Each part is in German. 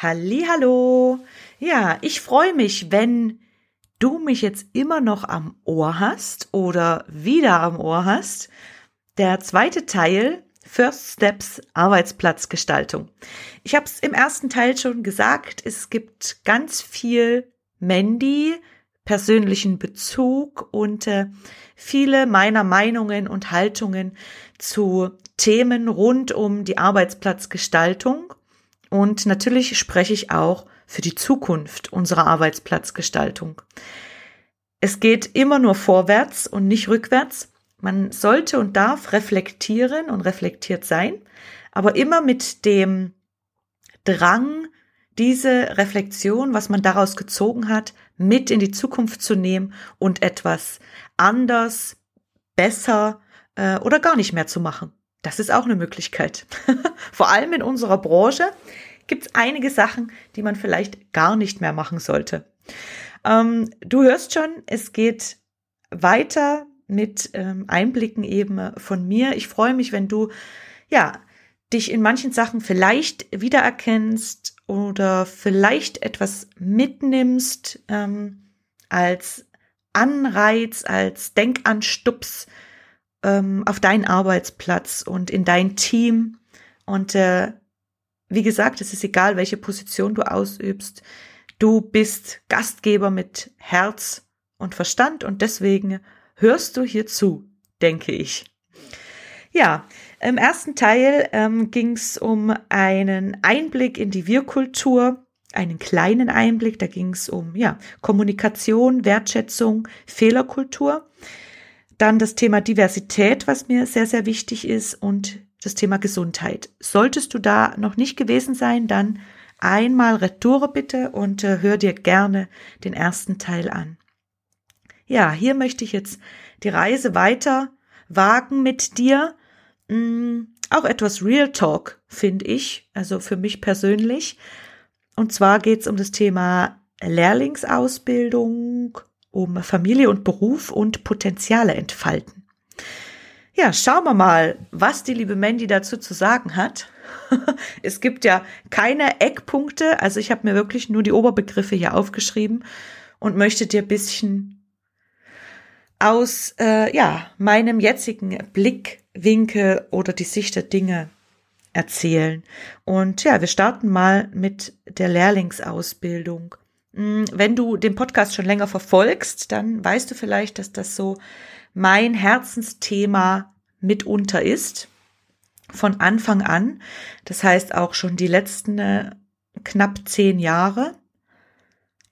Hallo. Ja, ich freue mich, wenn du mich jetzt immer noch am Ohr hast oder wieder am Ohr hast. Der zweite Teil First Steps Arbeitsplatzgestaltung. Ich habe es im ersten Teil schon gesagt, es gibt ganz viel Mandy, persönlichen Bezug und äh, viele meiner Meinungen und Haltungen zu Themen rund um die Arbeitsplatzgestaltung. Und natürlich spreche ich auch für die Zukunft unserer Arbeitsplatzgestaltung. Es geht immer nur vorwärts und nicht rückwärts. Man sollte und darf reflektieren und reflektiert sein, aber immer mit dem Drang, diese Reflexion, was man daraus gezogen hat, mit in die Zukunft zu nehmen und etwas anders, besser äh, oder gar nicht mehr zu machen. Das ist auch eine Möglichkeit. Vor allem in unserer Branche gibt es einige Sachen, die man vielleicht gar nicht mehr machen sollte. Ähm, du hörst schon, es geht weiter mit ähm, Einblicken eben von mir. Ich freue mich, wenn du ja dich in manchen Sachen vielleicht wiedererkennst oder vielleicht etwas mitnimmst ähm, als Anreiz, als Denkanstups ähm, auf deinen Arbeitsplatz und in dein Team. Und äh, wie gesagt, es ist egal, welche Position du ausübst. Du bist Gastgeber mit Herz und Verstand und deswegen hörst du hier zu, denke ich. Ja, im ersten Teil ähm, ging es um einen Einblick in die Wirkultur, einen kleinen Einblick, da ging es um ja, Kommunikation, Wertschätzung, Fehlerkultur. Dann das Thema Diversität, was mir sehr, sehr wichtig ist und das Thema Gesundheit. Solltest du da noch nicht gewesen sein, dann einmal Retour bitte und äh, hör dir gerne den ersten Teil an. Ja, hier möchte ich jetzt die Reise weiter wagen mit dir. Hm, auch etwas Real Talk, finde ich, also für mich persönlich. Und zwar geht es um das Thema Lehrlingsausbildung, um Familie und Beruf und Potenziale entfalten. Ja, schauen wir mal, was die liebe Mandy dazu zu sagen hat. es gibt ja keine Eckpunkte, also ich habe mir wirklich nur die Oberbegriffe hier aufgeschrieben und möchte dir ein bisschen aus äh, ja, meinem jetzigen Blickwinkel oder die Sicht der Dinge erzählen. Und ja, wir starten mal mit der Lehrlingsausbildung. Hm, wenn du den Podcast schon länger verfolgst, dann weißt du vielleicht, dass das so mein Herzensthema mitunter ist. Von Anfang an. Das heißt auch schon die letzten äh, knapp zehn Jahre.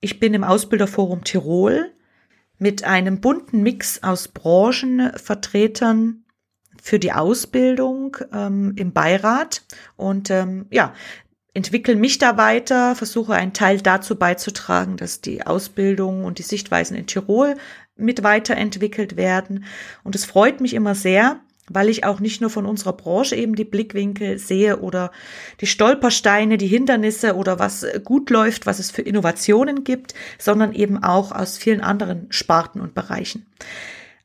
Ich bin im Ausbilderforum Tirol mit einem bunten Mix aus Branchenvertretern für die Ausbildung ähm, im Beirat und ähm, ja, entwickle mich da weiter, versuche einen Teil dazu beizutragen, dass die Ausbildung und die Sichtweisen in Tirol mit weiterentwickelt werden. Und es freut mich immer sehr, weil ich auch nicht nur von unserer Branche eben die Blickwinkel sehe oder die Stolpersteine, die Hindernisse oder was gut läuft, was es für Innovationen gibt, sondern eben auch aus vielen anderen Sparten und Bereichen.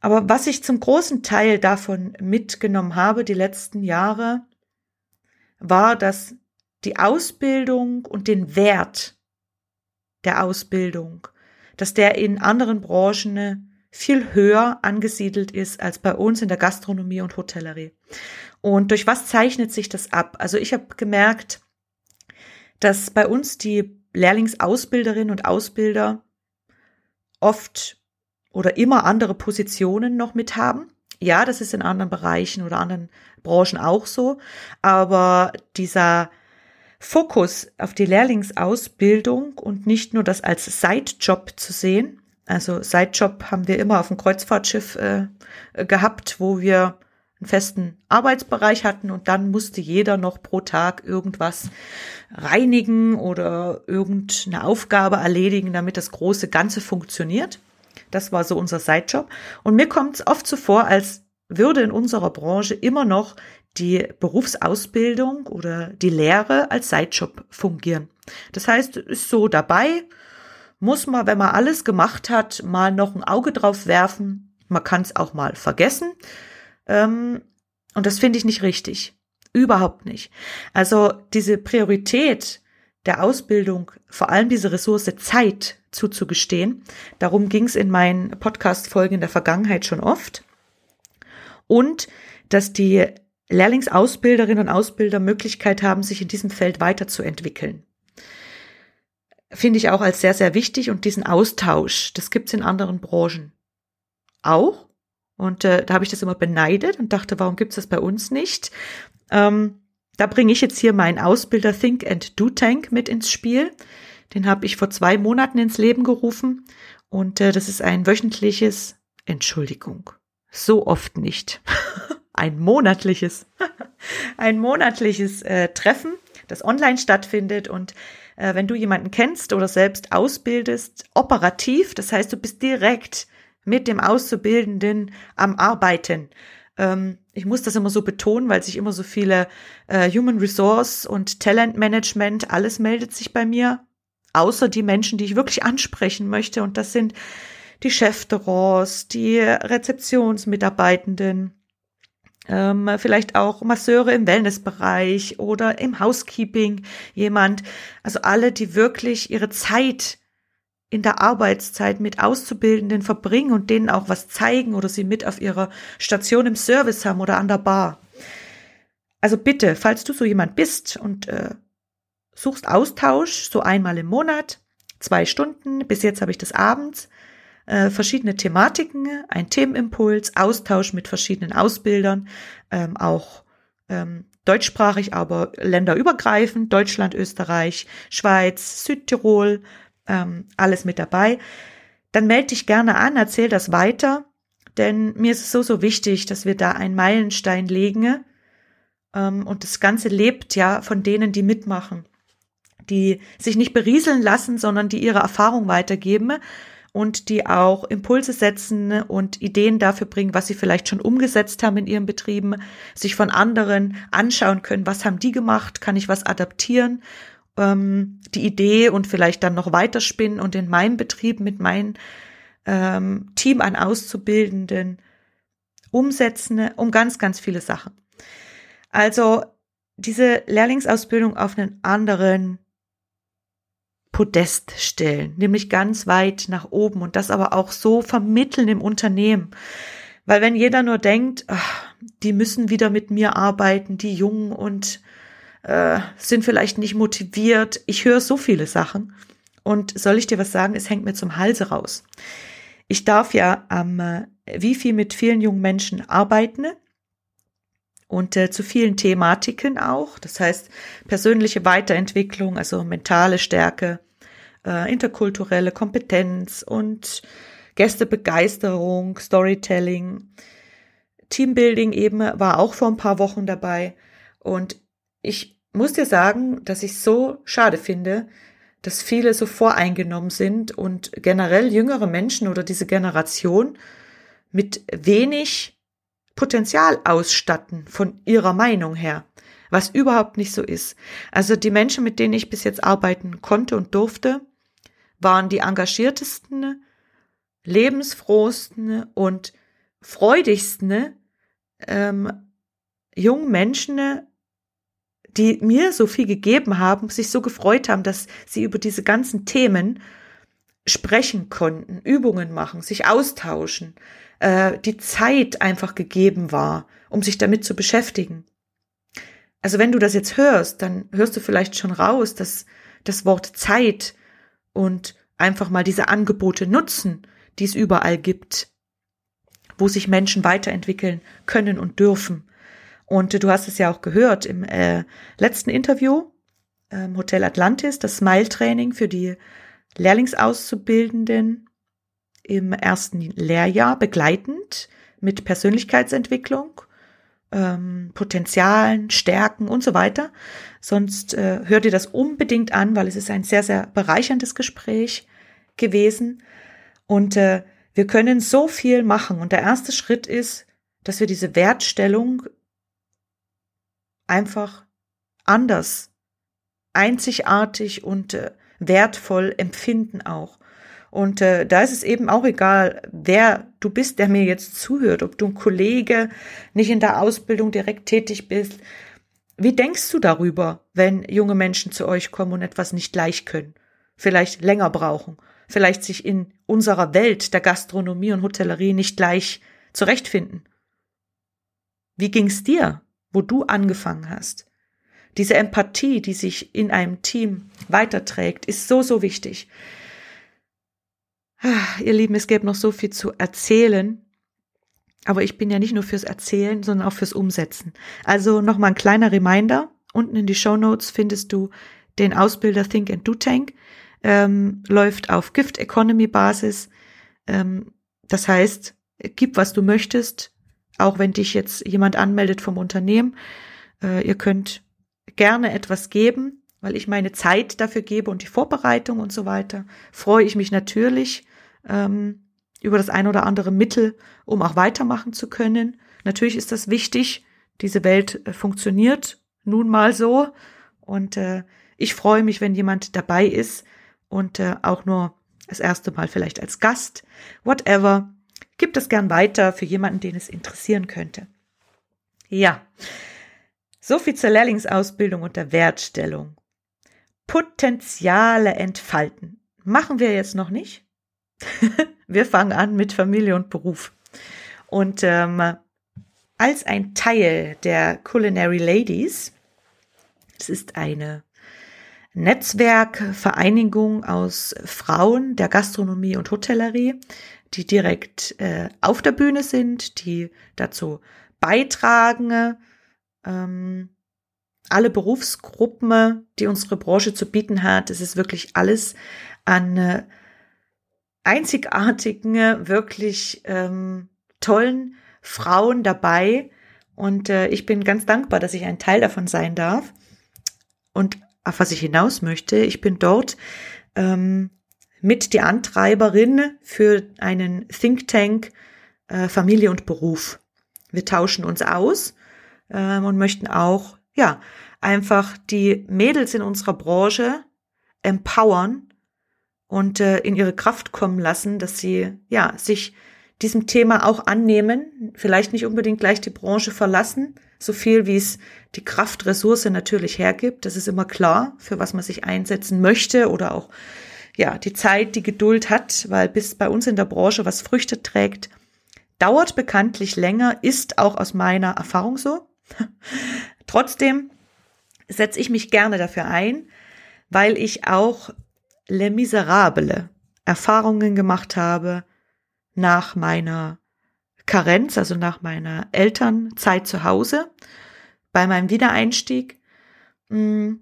Aber was ich zum großen Teil davon mitgenommen habe die letzten Jahre, war, dass die Ausbildung und den Wert der Ausbildung, dass der in anderen Branchen viel höher angesiedelt ist als bei uns in der Gastronomie und Hotellerie. Und durch was zeichnet sich das ab? Also ich habe gemerkt, dass bei uns die Lehrlingsausbilderinnen und Ausbilder oft oder immer andere Positionen noch mit haben. Ja, das ist in anderen Bereichen oder anderen Branchen auch so, aber dieser Fokus auf die Lehrlingsausbildung und nicht nur das als Sidejob zu sehen, also Sidejob haben wir immer auf dem Kreuzfahrtschiff äh, gehabt, wo wir einen festen Arbeitsbereich hatten und dann musste jeder noch pro Tag irgendwas reinigen oder irgendeine Aufgabe erledigen, damit das große Ganze funktioniert. Das war so unser Sidejob. Und mir kommt es oft so vor, als würde in unserer Branche immer noch die Berufsausbildung oder die Lehre als Sidejob fungieren. Das heißt, ist so dabei, muss man, wenn man alles gemacht hat, mal noch ein Auge drauf werfen. Man kann es auch mal vergessen. Ähm, und das finde ich nicht richtig. Überhaupt nicht. Also diese Priorität der Ausbildung, vor allem diese Ressource Zeit zuzugestehen, darum ging es in meinen Podcast-Folgen in der Vergangenheit schon oft. Und dass die Lehrlingsausbilderinnen und Ausbilder Möglichkeit haben, sich in diesem Feld weiterzuentwickeln. Finde ich auch als sehr, sehr wichtig und diesen Austausch, das gibt's in anderen Branchen auch. Und äh, da habe ich das immer beneidet und dachte, warum gibt's das bei uns nicht? Ähm, da bringe ich jetzt hier meinen Ausbilder Think and Do Tank mit ins Spiel. Den habe ich vor zwei Monaten ins Leben gerufen und äh, das ist ein wöchentliches, Entschuldigung, so oft nicht, ein monatliches, ein monatliches äh, Treffen, das online stattfindet und äh, wenn du jemanden kennst oder selbst ausbildest, operativ, das heißt, du bist direkt mit dem Auszubildenden am Arbeiten. Ähm, ich muss das immer so betonen, weil sich immer so viele äh, Human Resource und Talent Management, alles meldet sich bei mir, außer die Menschen, die ich wirklich ansprechen möchte. Und das sind die Chefterons, die Rezeptionsmitarbeitenden, ähm, vielleicht auch Masseure im Wellnessbereich oder im Housekeeping jemand. Also alle, die wirklich ihre Zeit in der Arbeitszeit mit Auszubildenden verbringen und denen auch was zeigen oder sie mit auf ihrer Station im Service haben oder an der Bar. Also bitte, falls du so jemand bist und äh, suchst Austausch, so einmal im Monat, zwei Stunden, bis jetzt habe ich das abends, äh, verschiedene Thematiken, ein Themenimpuls, Austausch mit verschiedenen Ausbildern, ähm, auch ähm, deutschsprachig, aber länderübergreifend, Deutschland, Österreich, Schweiz, Südtirol, ähm, alles mit dabei. Dann melde dich gerne an, erzähl das weiter, denn mir ist es so, so wichtig, dass wir da einen Meilenstein legen. Ähm, und das Ganze lebt ja von denen, die mitmachen, die sich nicht berieseln lassen, sondern die ihre Erfahrung weitergeben und die auch Impulse setzen und Ideen dafür bringen, was sie vielleicht schon umgesetzt haben in ihren Betrieben, sich von anderen anschauen können, was haben die gemacht, kann ich was adaptieren, ähm, die Idee und vielleicht dann noch weiterspinnen und in meinem Betrieb mit meinem ähm, Team an Auszubildenden umsetzen, um ganz, ganz viele Sachen. Also diese Lehrlingsausbildung auf einen anderen Podest stellen, nämlich ganz weit nach oben und das aber auch so vermitteln im Unternehmen. Weil wenn jeder nur denkt, ach, die müssen wieder mit mir arbeiten, die Jungen und äh, sind vielleicht nicht motiviert. Ich höre so viele Sachen. Und soll ich dir was sagen? Es hängt mir zum Halse raus. Ich darf ja am äh, Wifi mit vielen jungen Menschen arbeiten und äh, zu vielen Thematiken auch. Das heißt persönliche Weiterentwicklung, also mentale Stärke, äh, interkulturelle Kompetenz und Gästebegeisterung, Storytelling, Teambuilding eben war auch vor ein paar Wochen dabei. Und ich muss dir sagen, dass ich so schade finde, dass viele so voreingenommen sind und generell jüngere Menschen oder diese Generation mit wenig Potenzial ausstatten von ihrer Meinung her, was überhaupt nicht so ist. Also die Menschen, mit denen ich bis jetzt arbeiten konnte und durfte, waren die engagiertesten, lebensfrohsten und freudigsten ähm, jungen Menschen, die mir so viel gegeben haben, sich so gefreut haben, dass sie über diese ganzen Themen sprechen konnten, Übungen machen, sich austauschen, äh, die Zeit einfach gegeben war, um sich damit zu beschäftigen. Also wenn du das jetzt hörst, dann hörst du vielleicht schon raus, dass das Wort Zeit und einfach mal diese Angebote nutzen, die es überall gibt, wo sich Menschen weiterentwickeln können und dürfen. Und du hast es ja auch gehört im äh, letzten Interview, ähm, Hotel Atlantis, das Smile-Training für die Lehrlingsauszubildenden im ersten Lehrjahr begleitend mit Persönlichkeitsentwicklung ähm, Potenzialen, Stärken und so weiter. Sonst äh, hör dir das unbedingt an, weil es ist ein sehr, sehr bereicherndes Gespräch gewesen. Und äh, wir können so viel machen. Und der erste Schritt ist, dass wir diese Wertstellung einfach anders, einzigartig und äh, wertvoll empfinden auch. Und äh, da ist es eben auch egal, wer du bist, der mir jetzt zuhört, ob du ein Kollege, nicht in der Ausbildung direkt tätig bist. Wie denkst du darüber, wenn junge Menschen zu euch kommen und etwas nicht gleich können, vielleicht länger brauchen, vielleicht sich in unserer Welt der Gastronomie und Hotellerie nicht gleich zurechtfinden? Wie ging's dir, wo du angefangen hast? Diese Empathie, die sich in einem Team weiterträgt, ist so, so wichtig. Ah, ihr Lieben, es gäbe noch so viel zu erzählen. Aber ich bin ja nicht nur fürs Erzählen, sondern auch fürs Umsetzen. Also nochmal ein kleiner Reminder. Unten in die Show Notes findest du den Ausbilder Think and Do Tank. Ähm, läuft auf Gift Economy Basis. Ähm, das heißt, gib, was du möchtest. Auch wenn dich jetzt jemand anmeldet vom Unternehmen. Äh, ihr könnt gerne etwas geben, weil ich meine Zeit dafür gebe und die Vorbereitung und so weiter. Freue ich mich natürlich ähm, über das ein oder andere Mittel, um auch weitermachen zu können. Natürlich ist das wichtig. Diese Welt äh, funktioniert nun mal so. Und äh, ich freue mich, wenn jemand dabei ist und äh, auch nur das erste Mal vielleicht als Gast. Whatever. Gibt es gern weiter für jemanden, den es interessieren könnte. Ja. So viel zur Lehrlingsausbildung und der Wertstellung. Potenziale entfalten. Machen wir jetzt noch nicht. wir fangen an mit Familie und Beruf. Und ähm, als ein Teil der Culinary Ladies, es ist eine Netzwerkvereinigung aus Frauen der Gastronomie und Hotellerie, die direkt äh, auf der Bühne sind, die dazu beitragen, ähm, alle Berufsgruppen, die unsere Branche zu bieten hat. Es ist wirklich alles an äh, einzigartigen, wirklich ähm, tollen Frauen dabei. Und äh, ich bin ganz dankbar, dass ich ein Teil davon sein darf. Und auf was ich hinaus möchte, ich bin dort ähm, mit die Antreiberin für einen Think Tank äh, Familie und Beruf. Wir tauschen uns aus ähm, und möchten auch, ja, einfach die Mädels in unserer Branche empowern und äh, in ihre Kraft kommen lassen, dass sie, ja, sich diesem Thema auch annehmen, vielleicht nicht unbedingt gleich die Branche verlassen, so viel wie es die Kraftressource natürlich hergibt. Das ist immer klar, für was man sich einsetzen möchte oder auch ja, die Zeit, die Geduld hat, weil bis bei uns in der Branche was Früchte trägt, dauert bekanntlich länger, ist auch aus meiner Erfahrung so. Trotzdem setze ich mich gerne dafür ein, weil ich auch Le Miserable Erfahrungen gemacht habe nach meiner Karenz, also nach meiner Elternzeit zu Hause, bei meinem Wiedereinstieg. Hm,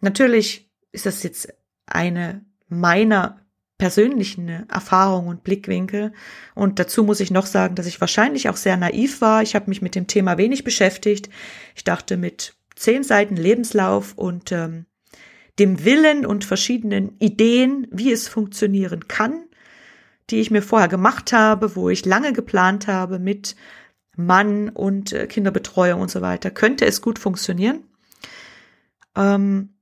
natürlich ist das jetzt eine meiner persönlichen Erfahrungen und Blickwinkel. Und dazu muss ich noch sagen, dass ich wahrscheinlich auch sehr naiv war. Ich habe mich mit dem Thema wenig beschäftigt. Ich dachte mit zehn Seiten Lebenslauf und ähm, dem Willen und verschiedenen Ideen, wie es funktionieren kann, die ich mir vorher gemacht habe, wo ich lange geplant habe mit Mann und äh, Kinderbetreuung und so weiter, könnte es gut funktionieren. Ähm,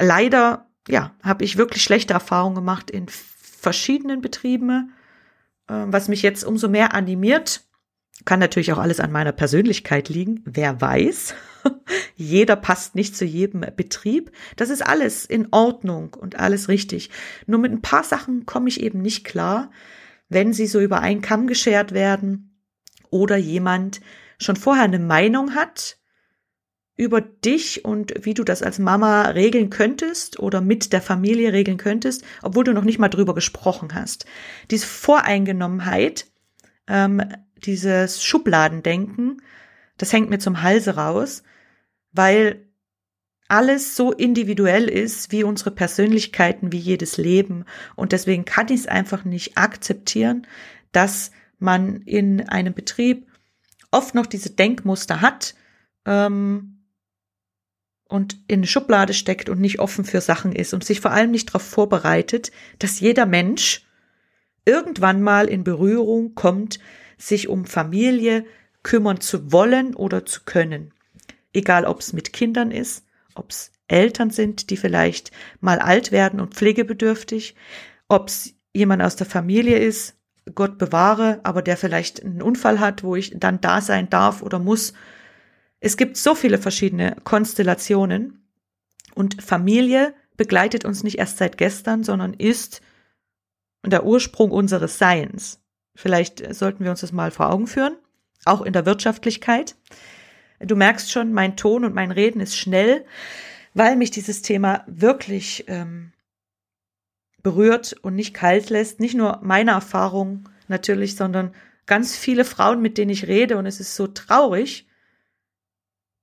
leider ja, habe ich wirklich schlechte Erfahrungen gemacht in verschiedenen Betrieben, äh, was mich jetzt umso mehr animiert. Kann natürlich auch alles an meiner Persönlichkeit liegen, wer weiß. Jeder passt nicht zu jedem Betrieb. Das ist alles in Ordnung und alles richtig. Nur mit ein paar Sachen komme ich eben nicht klar, wenn sie so über einen Kamm geschert werden oder jemand schon vorher eine Meinung hat über dich und wie du das als Mama regeln könntest oder mit der Familie regeln könntest, obwohl du noch nicht mal drüber gesprochen hast. Diese Voreingenommenheit, ähm, dieses Schubladendenken, das hängt mir zum Halse raus, weil alles so individuell ist wie unsere Persönlichkeiten, wie jedes Leben. Und deswegen kann ich es einfach nicht akzeptieren, dass man in einem Betrieb oft noch diese Denkmuster hat ähm, und in eine Schublade steckt und nicht offen für Sachen ist und sich vor allem nicht darauf vorbereitet, dass jeder Mensch irgendwann mal in Berührung kommt, sich um Familie kümmern zu wollen oder zu können. Egal, ob es mit Kindern ist, ob es Eltern sind, die vielleicht mal alt werden und pflegebedürftig, ob es jemand aus der Familie ist, Gott bewahre, aber der vielleicht einen Unfall hat, wo ich dann da sein darf oder muss. Es gibt so viele verschiedene Konstellationen und Familie begleitet uns nicht erst seit gestern, sondern ist der Ursprung unseres Seins. Vielleicht sollten wir uns das mal vor Augen führen, auch in der Wirtschaftlichkeit. Du merkst schon, mein Ton und mein Reden ist schnell, weil mich dieses Thema wirklich ähm, berührt und nicht kalt lässt. Nicht nur meine Erfahrung natürlich, sondern ganz viele Frauen, mit denen ich rede. Und es ist so traurig,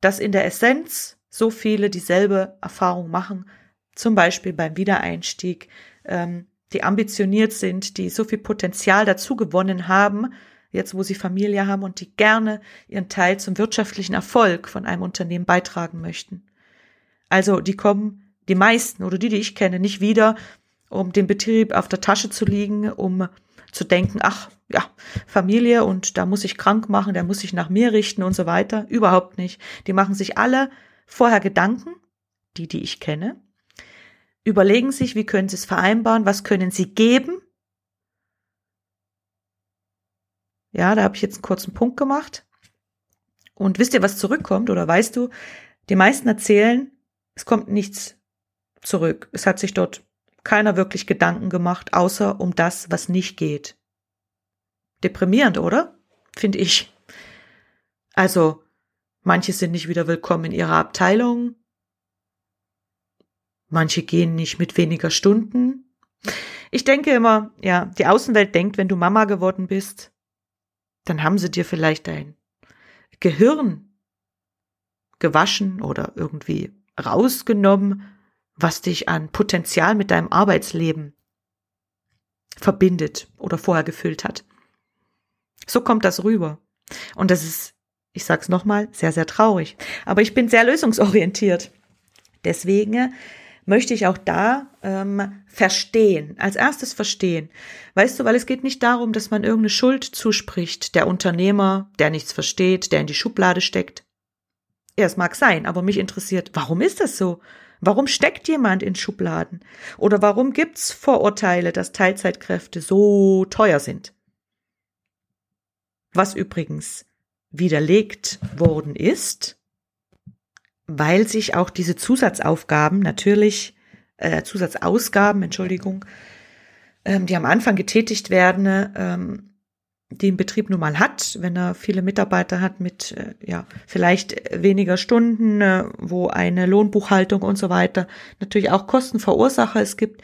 dass in der Essenz so viele dieselbe Erfahrung machen. Zum Beispiel beim Wiedereinstieg, ähm, die ambitioniert sind, die so viel Potenzial dazu gewonnen haben, jetzt wo sie Familie haben und die gerne ihren Teil zum wirtschaftlichen Erfolg von einem Unternehmen beitragen möchten. Also die kommen, die meisten oder die, die ich kenne, nicht wieder, um den Betrieb auf der Tasche zu liegen, um zu denken, ach ja, Familie und da muss ich krank machen, der muss sich nach mir richten und so weiter. Überhaupt nicht. Die machen sich alle vorher Gedanken, die, die ich kenne, überlegen sich, wie können sie es vereinbaren, was können sie geben. Ja, da habe ich jetzt einen kurzen Punkt gemacht. Und wisst ihr, was zurückkommt? Oder weißt du, die meisten erzählen, es kommt nichts zurück. Es hat sich dort keiner wirklich Gedanken gemacht, außer um das, was nicht geht. Deprimierend, oder? Finde ich. Also, manche sind nicht wieder willkommen in ihrer Abteilung. Manche gehen nicht mit weniger Stunden. Ich denke immer, ja, die Außenwelt denkt, wenn du Mama geworden bist, dann haben sie dir vielleicht dein Gehirn gewaschen oder irgendwie rausgenommen, was dich an Potenzial mit deinem Arbeitsleben verbindet oder vorher gefüllt hat. So kommt das rüber. Und das ist, ich sag's nochmal, sehr, sehr traurig. Aber ich bin sehr lösungsorientiert. Deswegen möchte ich auch da ähm, verstehen, als erstes verstehen. Weißt du, weil es geht nicht darum, dass man irgendeine Schuld zuspricht, der Unternehmer, der nichts versteht, der in die Schublade steckt. Ja, es mag sein, aber mich interessiert, warum ist das so? Warum steckt jemand in Schubladen? Oder warum gibt's Vorurteile, dass Teilzeitkräfte so teuer sind? Was übrigens widerlegt worden ist, weil sich auch diese Zusatzaufgaben natürlich, äh, Zusatzausgaben, Entschuldigung, ähm, die am Anfang getätigt werden, ähm, die ein Betrieb nun mal hat, wenn er viele Mitarbeiter hat mit äh, ja vielleicht weniger Stunden, äh, wo eine Lohnbuchhaltung und so weiter natürlich auch Kosten verursache. Es gibt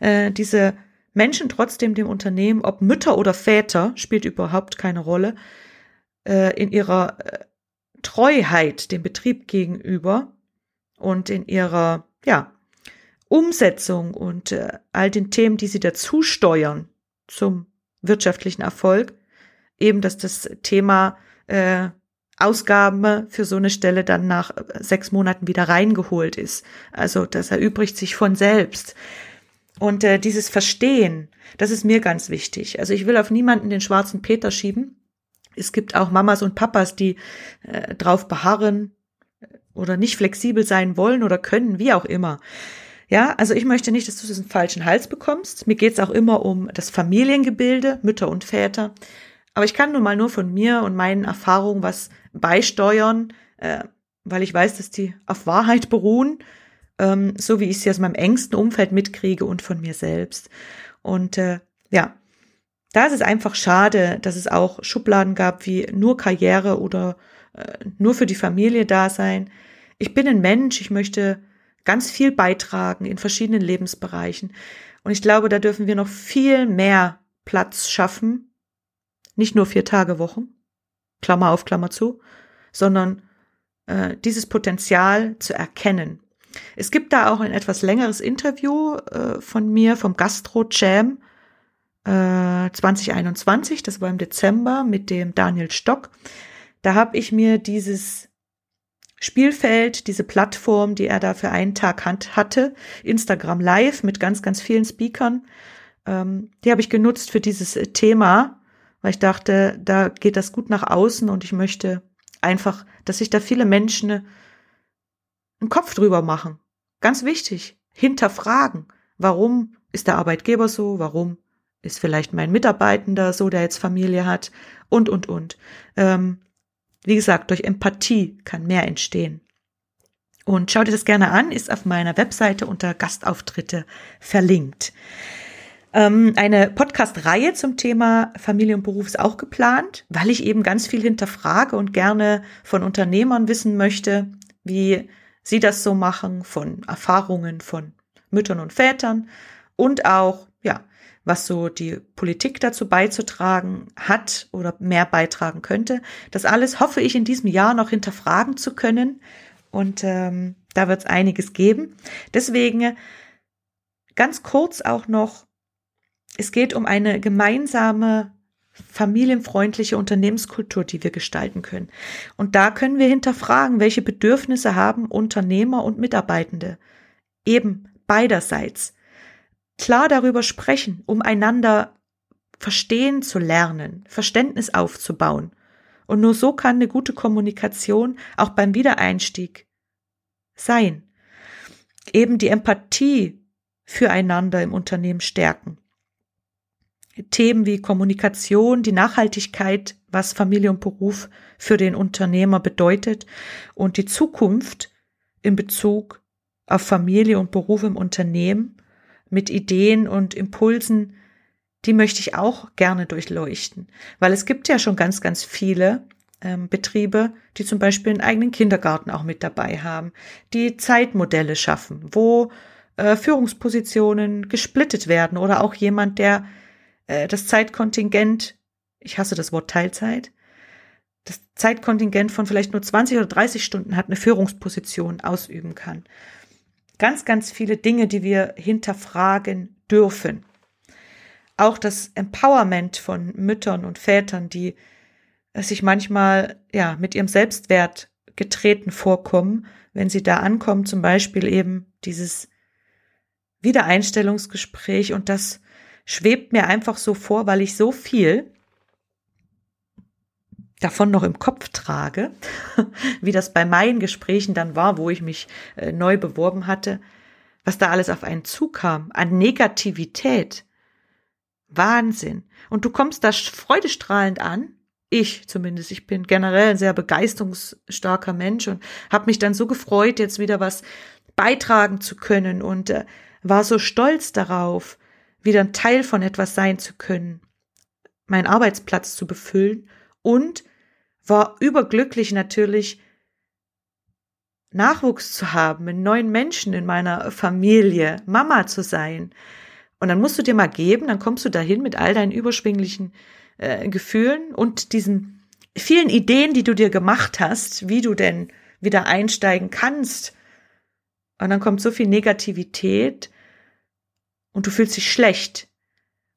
äh, diese Menschen trotzdem dem Unternehmen, ob Mütter oder Väter, spielt überhaupt keine Rolle, äh, in ihrer äh, Treuheit dem Betrieb gegenüber und in ihrer ja Umsetzung und äh, all den Themen, die sie dazu steuern zum wirtschaftlichen Erfolg, eben dass das Thema äh, Ausgaben für so eine Stelle dann nach äh, sechs Monaten wieder reingeholt ist. Also das erübrigt sich von selbst. Und äh, dieses Verstehen, das ist mir ganz wichtig. Also ich will auf niemanden den schwarzen Peter schieben. Es gibt auch Mamas und Papas, die äh, drauf beharren oder nicht flexibel sein wollen oder können, wie auch immer. Ja, also ich möchte nicht, dass du diesen falschen Hals bekommst. Mir geht's auch immer um das Familiengebilde, Mütter und Väter. Aber ich kann nun mal nur von mir und meinen Erfahrungen was beisteuern, äh, weil ich weiß, dass die auf Wahrheit beruhen, ähm, so wie ich sie aus meinem engsten Umfeld mitkriege und von mir selbst. Und äh, ja, da ist es einfach schade, dass es auch Schubladen gab wie nur Karriere oder äh, nur für die Familie da sein. Ich bin ein Mensch, ich möchte ganz viel beitragen in verschiedenen Lebensbereichen. Und ich glaube, da dürfen wir noch viel mehr Platz schaffen. Nicht nur vier Tage Wochen, Klammer auf Klammer zu, sondern äh, dieses Potenzial zu erkennen. Es gibt da auch ein etwas längeres Interview äh, von mir vom Gastro Jam äh, 2021, das war im Dezember mit dem Daniel Stock. da habe ich mir dieses Spielfeld, diese Plattform, die er da für einen Tag hatte, Instagram Live mit ganz, ganz vielen Speakern, ähm, die habe ich genutzt für dieses äh, Thema, weil ich dachte, da geht das gut nach außen und ich möchte einfach, dass sich da viele Menschen äh, einen Kopf drüber machen. Ganz wichtig, hinterfragen. Warum ist der Arbeitgeber so? Warum ist vielleicht mein Mitarbeitender so, der jetzt Familie hat? Und, und, und. Ähm, wie gesagt, durch Empathie kann mehr entstehen. Und schau dir das gerne an, ist auf meiner Webseite unter Gastauftritte verlinkt. Ähm, eine Podcast-Reihe zum Thema Familie und Beruf ist auch geplant, weil ich eben ganz viel hinterfrage und gerne von Unternehmern wissen möchte, wie sie das so machen, von Erfahrungen von Müttern und Vätern und auch, was so die Politik dazu beizutragen hat oder mehr beitragen könnte. Das alles hoffe ich in diesem Jahr noch hinterfragen zu können. Und ähm, da wird es einiges geben. Deswegen ganz kurz auch noch, es geht um eine gemeinsame familienfreundliche Unternehmenskultur, die wir gestalten können. Und da können wir hinterfragen, welche Bedürfnisse haben Unternehmer und Mitarbeitende. Eben beiderseits klar darüber sprechen, um einander verstehen zu lernen, Verständnis aufzubauen. Und nur so kann eine gute Kommunikation auch beim Wiedereinstieg sein. Eben die Empathie füreinander im Unternehmen stärken. Themen wie Kommunikation, die Nachhaltigkeit, was Familie und Beruf für den Unternehmer bedeutet und die Zukunft in Bezug auf Familie und Beruf im Unternehmen mit Ideen und Impulsen, die möchte ich auch gerne durchleuchten, weil es gibt ja schon ganz, ganz viele ähm, Betriebe, die zum Beispiel einen eigenen Kindergarten auch mit dabei haben, die Zeitmodelle schaffen, wo äh, Führungspositionen gesplittet werden oder auch jemand, der äh, das Zeitkontingent, ich hasse das Wort Teilzeit, das Zeitkontingent von vielleicht nur 20 oder 30 Stunden hat, eine Führungsposition ausüben kann ganz, ganz viele Dinge, die wir hinterfragen dürfen. Auch das Empowerment von Müttern und Vätern, die sich manchmal ja mit ihrem Selbstwert getreten vorkommen, wenn sie da ankommen, zum Beispiel eben dieses Wiedereinstellungsgespräch und das schwebt mir einfach so vor, weil ich so viel davon noch im Kopf trage, wie das bei meinen Gesprächen dann war, wo ich mich äh, neu beworben hatte, was da alles auf einen zukam, an Negativität. Wahnsinn. Und du kommst da freudestrahlend an. Ich zumindest, ich bin generell ein sehr begeisterungsstarker Mensch und habe mich dann so gefreut, jetzt wieder was beitragen zu können und äh, war so stolz darauf, wieder ein Teil von etwas sein zu können, meinen Arbeitsplatz zu befüllen und war überglücklich natürlich, Nachwuchs zu haben, einen neuen Menschen in meiner Familie, Mama zu sein. Und dann musst du dir mal geben, dann kommst du dahin mit all deinen überschwinglichen äh, Gefühlen und diesen vielen Ideen, die du dir gemacht hast, wie du denn wieder einsteigen kannst. Und dann kommt so viel Negativität und du fühlst dich schlecht.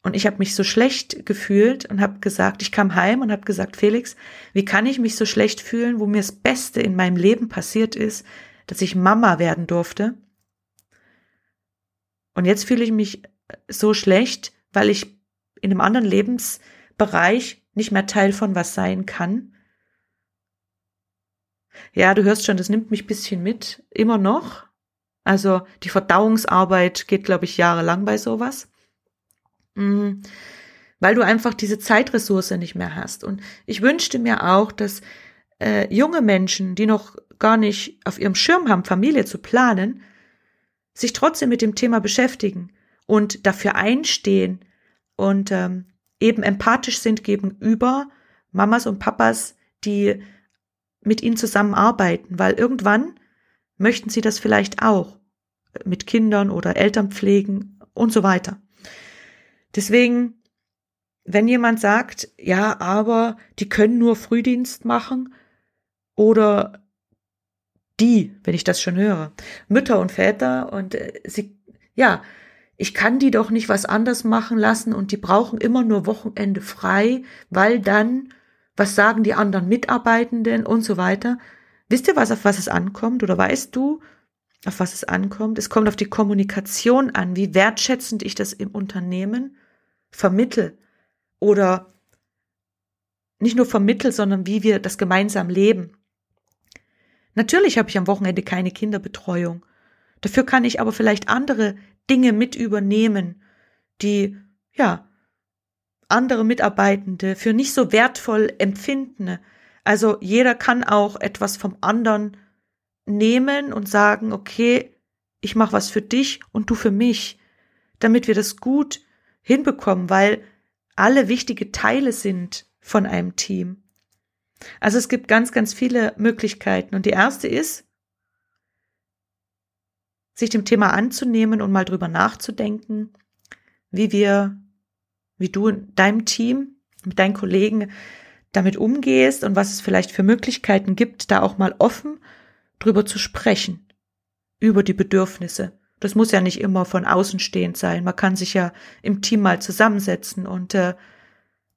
Und ich habe mich so schlecht gefühlt und habe gesagt, ich kam heim und habe gesagt, Felix, wie kann ich mich so schlecht fühlen, wo mir das Beste in meinem Leben passiert ist, dass ich Mama werden durfte. Und jetzt fühle ich mich so schlecht, weil ich in einem anderen Lebensbereich nicht mehr Teil von was sein kann. Ja, du hörst schon, das nimmt mich bisschen mit, immer noch. Also die Verdauungsarbeit geht, glaube ich, jahrelang bei sowas. Mhm. Weil du einfach diese Zeitressource nicht mehr hast. Und ich wünschte mir auch, dass äh, junge Menschen, die noch gar nicht auf ihrem Schirm haben, Familie zu planen, sich trotzdem mit dem Thema beschäftigen und dafür einstehen und ähm, eben empathisch sind gegenüber Mamas und Papas, die mit ihnen zusammenarbeiten, weil irgendwann möchten sie das vielleicht auch mit Kindern oder Eltern pflegen und so weiter. Deswegen, wenn jemand sagt, ja, aber die können nur Frühdienst machen oder die, wenn ich das schon höre, Mütter und Väter und äh, sie, ja, ich kann die doch nicht was anders machen lassen und die brauchen immer nur Wochenende frei, weil dann Was sagen die anderen Mitarbeitenden und so weiter? Wisst ihr, was auf was es ankommt? Oder weißt du, auf was es ankommt? Es kommt auf die Kommunikation an, wie wertschätzend ich das im Unternehmen vermittel oder nicht nur vermittel, sondern wie wir das gemeinsam leben. Natürlich habe ich am Wochenende keine Kinderbetreuung. Dafür kann ich aber vielleicht andere Dinge mit übernehmen, die, ja, andere Mitarbeitende für nicht so wertvoll empfinden. Also jeder kann auch etwas vom anderen nehmen und sagen, okay, ich mache was für dich und du für mich, damit wir das gut hinbekommen, weil alle wichtige Teile sind von einem Team. Also es gibt ganz, ganz viele Möglichkeiten. Und die erste ist, sich dem Thema anzunehmen und mal drüber nachzudenken, wie wir, wie du in deinem Team, mit deinen Kollegen damit umgehst und was es vielleicht für Möglichkeiten gibt, da auch mal offen drüber zu sprechen, über die Bedürfnisse. Das muss ja nicht immer von außen stehend sein. Man kann sich ja im Team mal zusammensetzen und äh,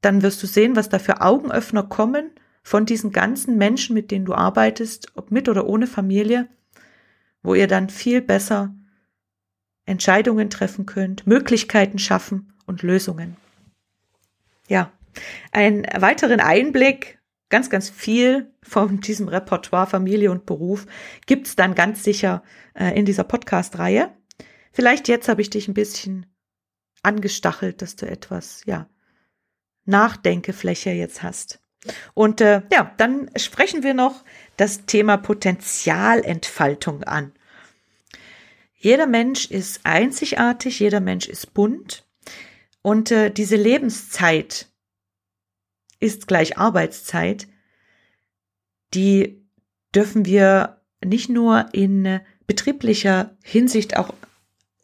dann wirst du sehen, was da für Augenöffner kommen von diesen ganzen Menschen, mit denen du arbeitest, ob mit oder ohne Familie, wo ihr dann viel besser Entscheidungen treffen könnt, Möglichkeiten schaffen und Lösungen. Ja, einen weiteren Einblick, ganz, ganz viel von diesem Repertoire Familie und Beruf gibt's dann ganz sicher äh, in dieser Podcast-Reihe. Vielleicht jetzt habe ich dich ein bisschen angestachelt, dass du etwas, ja, Nachdenkefläche jetzt hast. Und äh, ja, dann sprechen wir noch das Thema Potenzialentfaltung an. Jeder Mensch ist einzigartig, jeder Mensch ist bunt und äh, diese Lebenszeit ist gleich Arbeitszeit. Die dürfen wir nicht nur in betrieblicher Hinsicht auch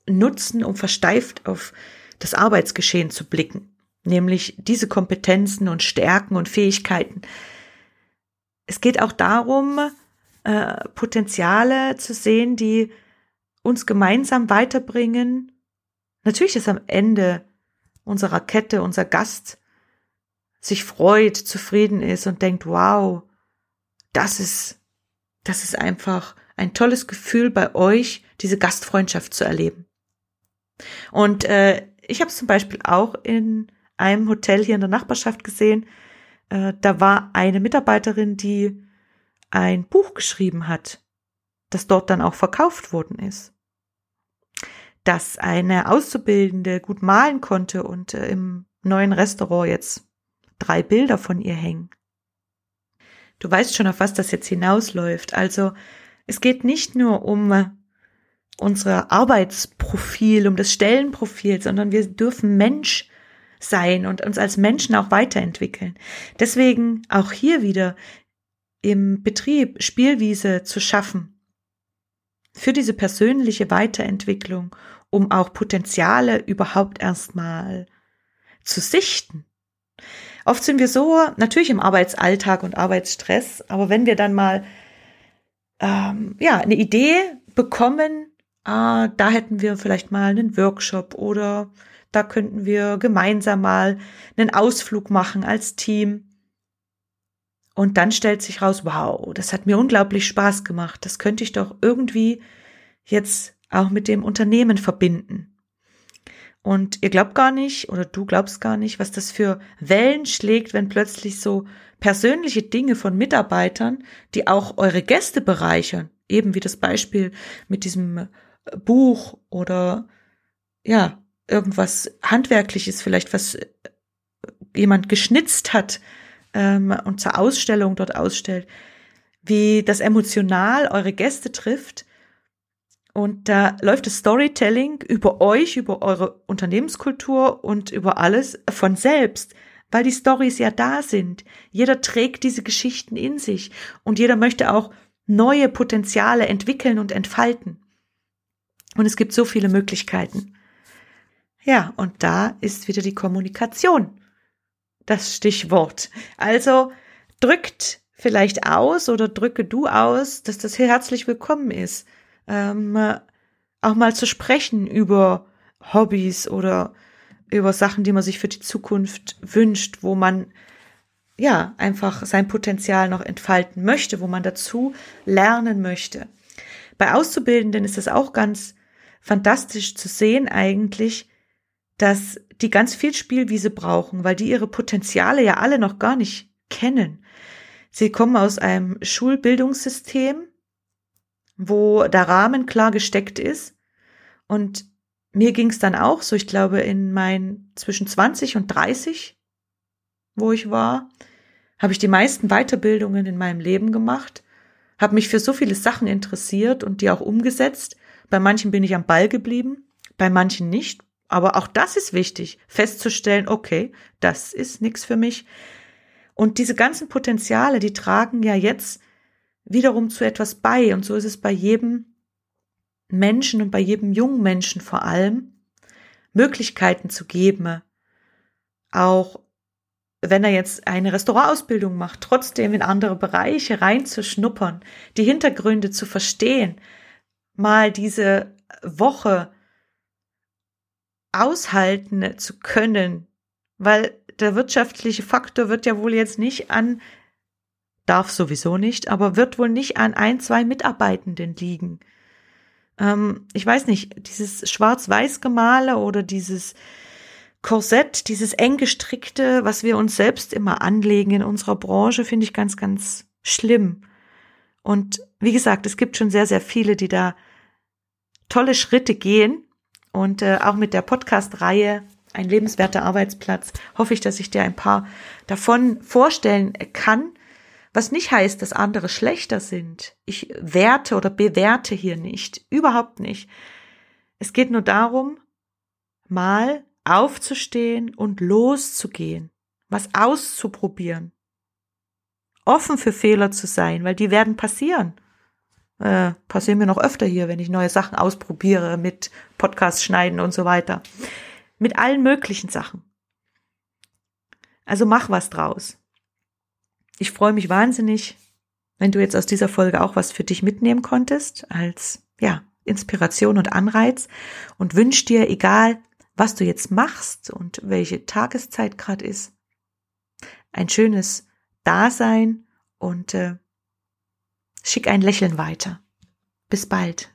nutzen, um versteift auf das Arbeitsgeschehen zu blicken nämlich diese Kompetenzen und Stärken und Fähigkeiten. Es geht auch darum, äh, Potenziale zu sehen, die uns gemeinsam weiterbringen. Natürlich ist am Ende unserer Kette unser Gast sich freut, zufrieden ist und denkt, wow, das ist, das ist einfach ein tolles Gefühl bei euch, diese Gastfreundschaft zu erleben. Und äh, ich habe zum Beispiel auch in einem Hotel hier in der Nachbarschaft gesehen. Äh, da war eine Mitarbeiterin, die ein Buch geschrieben hat, das dort dann auch verkauft worden ist. Dass eine Auszubildende gut malen konnte und äh, im neuen Restaurant jetzt drei Bilder von ihr hängen. Du weißt schon, auf was das jetzt hinausläuft. Also es geht nicht nur um äh, unser Arbeitsprofil, um das Stellenprofil, sondern wir dürfen Mensch sein und uns als Menschen auch weiterentwickeln. Deswegen auch hier wieder im Betrieb Spielwiese zu schaffen für diese persönliche Weiterentwicklung, um auch Potenziale überhaupt erstmal zu sichten. Oft sind wir so, natürlich im Arbeitsalltag und Arbeitsstress, aber wenn wir dann mal ähm, ja eine Idee bekommen, ah, da hätten wir vielleicht mal einen Workshop oder da könnten wir gemeinsam mal einen Ausflug machen als Team. Und dann stellt sich raus, wow, das hat mir unglaublich Spaß gemacht. Das könnte ich doch irgendwie jetzt auch mit dem Unternehmen verbinden. Und ihr glaubt gar nicht oder du glaubst gar nicht, was das für Wellen schlägt, wenn plötzlich so persönliche Dinge von Mitarbeitern, die auch eure Gäste bereichern, eben wie das Beispiel mit diesem Buch oder ja, irgendwas Handwerkliches, vielleicht was äh, jemand geschnitzt hat ähm, und zur Ausstellung dort ausstellt, wie das emotional eure Gäste trifft. Und da läuft das Storytelling über euch, über eure Unternehmenskultur und über alles von selbst, weil die Stories ja da sind. Jeder trägt diese Geschichten in sich und jeder möchte auch neue Potenziale entwickeln und entfalten. Und es gibt so viele Möglichkeiten. Ja, und da ist wieder die Kommunikation das Stichwort. Also drückt vielleicht aus oder drücke du aus, dass das herzlich willkommen ist, ähm, auch mal zu sprechen über Hobbys oder über Sachen, die man sich für die Zukunft wünscht, wo man ja, einfach sein Potenzial noch entfalten möchte, wo man dazu lernen möchte. Bei Auszubildenden ist es auch ganz fantastisch zu sehen eigentlich, dass die ganz viel Spielwiese brauchen, weil die ihre Potenziale ja alle noch gar nicht kennen. Sie kommen aus einem Schulbildungssystem, wo der Rahmen klar gesteckt ist. Und mir ging es dann auch so, ich glaube, in meinen zwischen 20 und 30, wo ich war, habe ich die meisten Weiterbildungen in meinem Leben gemacht, habe mich für so viele Sachen interessiert und die auch umgesetzt. Bei manchen bin ich am Ball geblieben, bei manchen nicht. Aber auch das ist wichtig, festzustellen, okay, das ist nichts für mich. Und diese ganzen Potenziale, die tragen ja jetzt wiederum zu etwas bei. Und so ist es bei jedem Menschen und bei jedem jungen Menschen vor allem, Möglichkeiten zu geben, auch wenn er jetzt eine Restaurantausbildung macht, trotzdem in andere Bereiche reinzuschnuppern, die Hintergründe zu verstehen, mal diese Woche aushalten zu können, weil der wirtschaftliche Faktor wird ja wohl jetzt nicht an, darf sowieso nicht, aber wird wohl nicht an ein, zwei Mitarbeitenden liegen. Ähm, ich weiß nicht, dieses Schwarz-Weiß-Gemale oder dieses Korsett, dieses eng gestrickte, was wir uns selbst immer anlegen in unserer Branche, finde ich ganz, ganz schlimm. Und wie gesagt, es gibt schon sehr, sehr viele, die da tolle Schritte gehen. Und äh, auch mit der Podcast-Reihe Ein lebenswerter Arbeitsplatz hoffe ich, dass ich dir ein paar davon vorstellen kann. Was nicht heißt, dass andere schlechter sind. Ich werte oder bewerte hier nicht. Überhaupt nicht. Es geht nur darum, mal aufzustehen und loszugehen, was auszuprobieren. Offen für Fehler zu sein, weil die werden passieren äh, passieren mir noch öfter hier, wenn ich neue Sachen ausprobiere mit Podcast schneiden und so weiter. Mit allen möglichen Sachen. Also mach was draus. Ich freue mich wahnsinnig, wenn du jetzt aus dieser Folge auch was für dich mitnehmen konntest, als, ja, Inspiration und Anreiz und wünsch dir, egal was du jetzt machst und welche Tageszeit gerade ist, ein schönes Dasein und äh, Schick ein Lächeln weiter. Bis bald.